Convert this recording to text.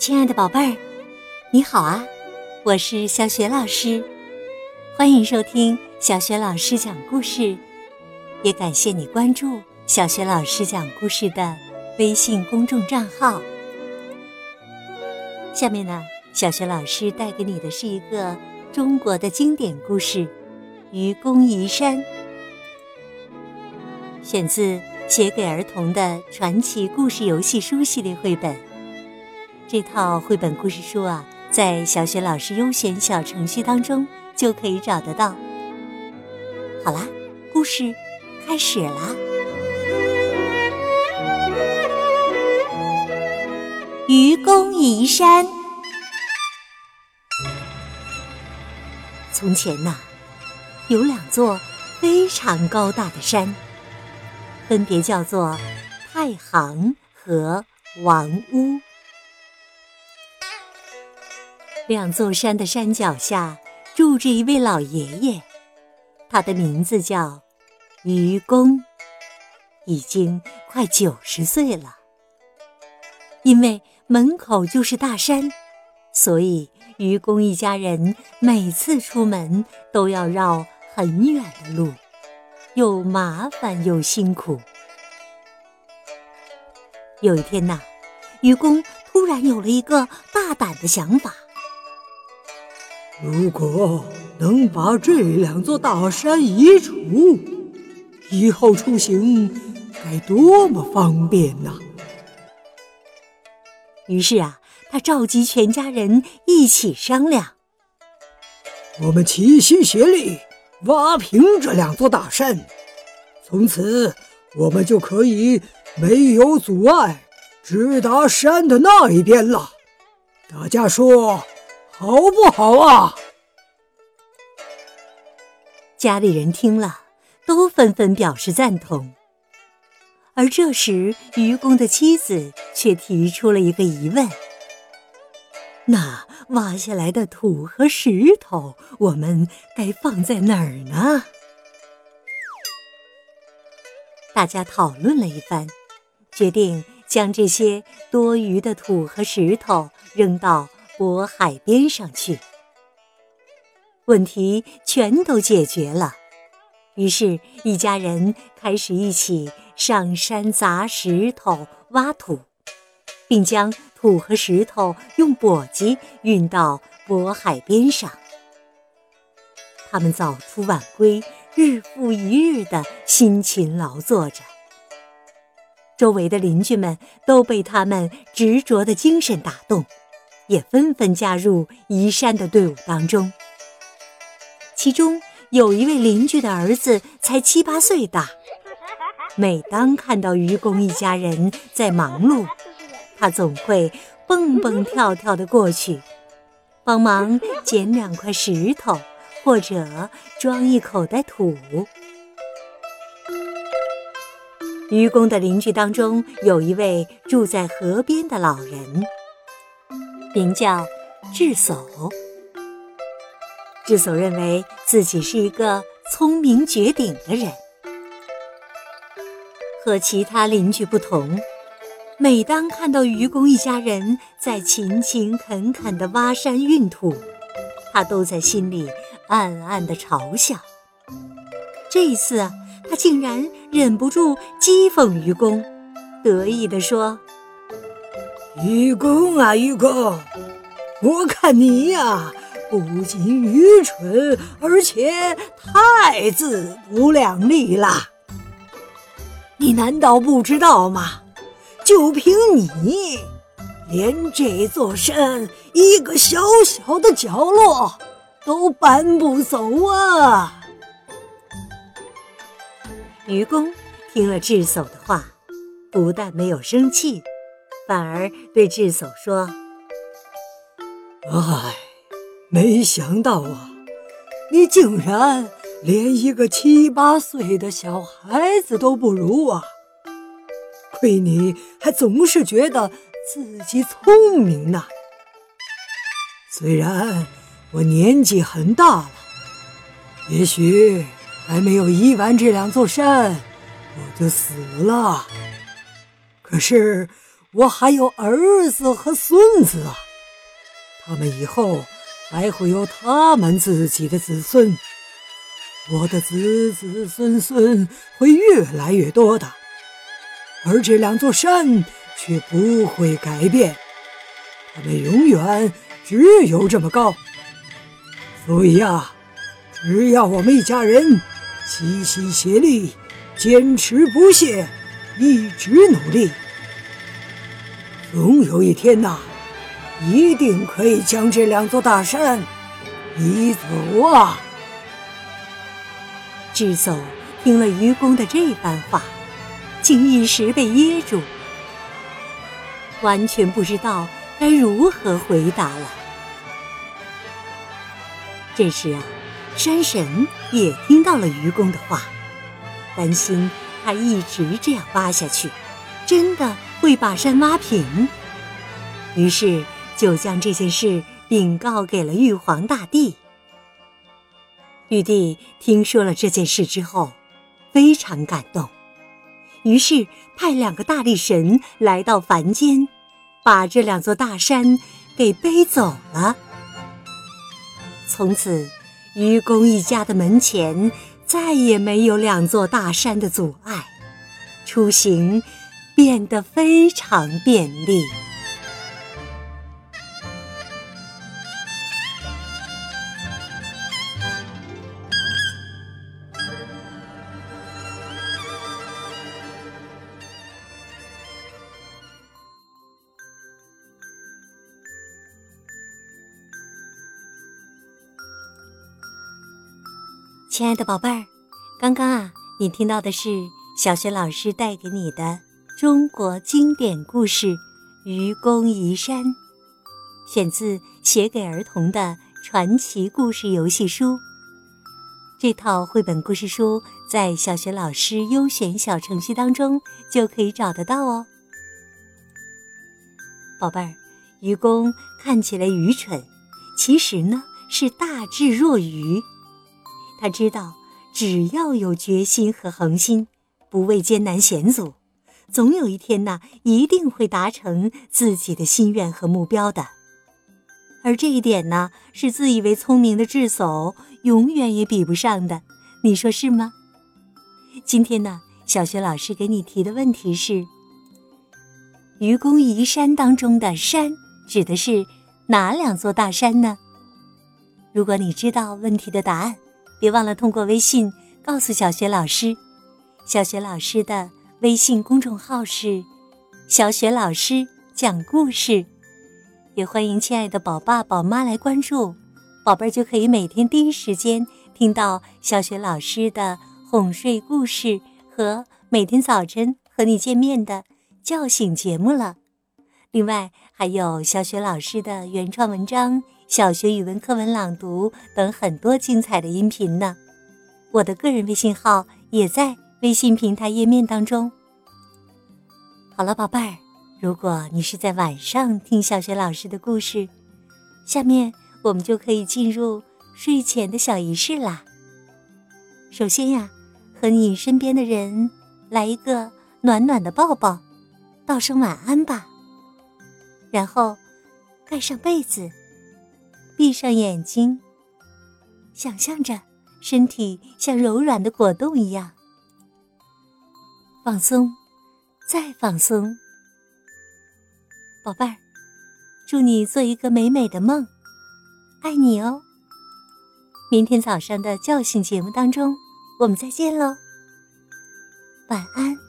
亲爱的宝贝儿，你好啊！我是小雪老师，欢迎收听小雪老师讲故事，也感谢你关注小雪老师讲故事的微信公众账号。下面呢，小雪老师带给你的是一个中国的经典故事《愚公移山》，选自写给儿童的传奇故事游戏书系列绘本。这套绘本故事书啊，在小雪老师优选小程序当中就可以找得到。好啦，故事开始啦！愚公移山。从前呐，有两座非常高大的山，分别叫做太行和王屋。两座山的山脚下住着一位老爷爷，他的名字叫愚公，已经快九十岁了。因为门口就是大山，所以愚公一家人每次出门都要绕很远的路，又麻烦又辛苦。有一天呐，愚公突然有了一个大胆的想法。如果能把这两座大山移除，以后出行该多么方便呐！于是啊，他召集全家人一起商量：我们齐心协力挖平这两座大山，从此我们就可以没有阻碍直达山的那一边了。大家说。好不好啊？家里人听了，都纷纷表示赞同。而这时，愚公的妻子却提出了一个疑问：那挖下来的土和石头，我们该放在哪儿呢？大家讨论了一番，决定将这些多余的土和石头扔到。渤海边上去，问题全都解决了。于是，一家人开始一起上山砸石头、挖土，并将土和石头用簸箕运到渤海边上。他们早出晚归，日复一日的辛勤劳作着。周围的邻居们都被他们执着的精神打动。也纷纷加入移山的队伍当中。其中有一位邻居的儿子才七八岁大，每当看到愚公一家人在忙碌，他总会蹦蹦跳跳的过去，帮忙捡两块石头或者装一口袋土。愚公的邻居当中有一位住在河边的老人。名叫智叟。智叟认为自己是一个聪明绝顶的人，和其他邻居不同。每当看到愚公一家人在勤勤恳恳地挖山运土，他都在心里暗暗地嘲笑。这一次啊，他竟然忍不住讥讽愚公，得意地说。愚公啊，愚公，我看你呀，不仅愚蠢，而且太自不量力了。你难道不知道吗？就凭你，连这座山一个小小的角落都搬不走啊！愚公听了智叟的话，不但没有生气。反而对智叟说：“哎，没想到啊，你竟然连一个七八岁的小孩子都不如啊！亏你还总是觉得自己聪明呢。虽然我年纪很大了，也许还没有移完这两座山，我就死了。可是……”我还有儿子和孙子啊，他们以后还会有他们自己的子孙，我的子子孙孙会越来越多的，而这两座山却不会改变，他们永远只有这么高。所以呀，只要我们一家人齐心协力，坚持不懈，一直努力。总有一天呐，一定可以将这两座大山移走啊！智叟听了愚公的这番话，竟一时被噎住，完全不知道该如何回答了。这时啊，山神也听到了愚公的话，担心他一直这样挖下去，真的。会把山挖平，于是就将这件事禀告给了玉皇大帝。玉帝听说了这件事之后，非常感动，于是派两个大力神来到凡间，把这两座大山给背走了。从此，愚公一家的门前再也没有两座大山的阻碍，出行。变得非常便利。亲爱的宝贝儿，刚刚啊，你听到的是小学老师带给你的。中国经典故事《愚公移山》，选自写给儿童的传奇故事游戏书。这套绘本故事书在小学老师优选小程序当中就可以找得到哦。宝贝儿，愚公看起来愚蠢，其实呢是大智若愚。他知道，只要有决心和恒心，不畏艰难险阻。总有一天呢，一定会达成自己的心愿和目标的。而这一点呢，是自以为聪明的智叟永远也比不上的。你说是吗？今天呢，小学老师给你提的问题是：愚公移山当中的“山”指的是哪两座大山呢？如果你知道问题的答案，别忘了通过微信告诉小学老师。小学老师的。微信公众号是“小雪老师讲故事”，也欢迎亲爱的宝爸宝妈来关注，宝贝儿就可以每天第一时间听到小雪老师的哄睡故事和每天早晨和你见面的叫醒节目了。另外，还有小雪老师的原创文章、小学语文课文朗读等很多精彩的音频呢。我的个人微信号也在。微信平台页面当中，好了，宝贝儿，如果你是在晚上听小学老师的故事，下面我们就可以进入睡前的小仪式啦。首先呀，和你身边的人来一个暖暖的抱抱，道声晚安吧。然后盖上被子，闭上眼睛，想象着身体像柔软的果冻一样。放松，再放松，宝贝儿，祝你做一个美美的梦，爱你哦。明天早上的叫醒节目当中，我们再见喽，晚安。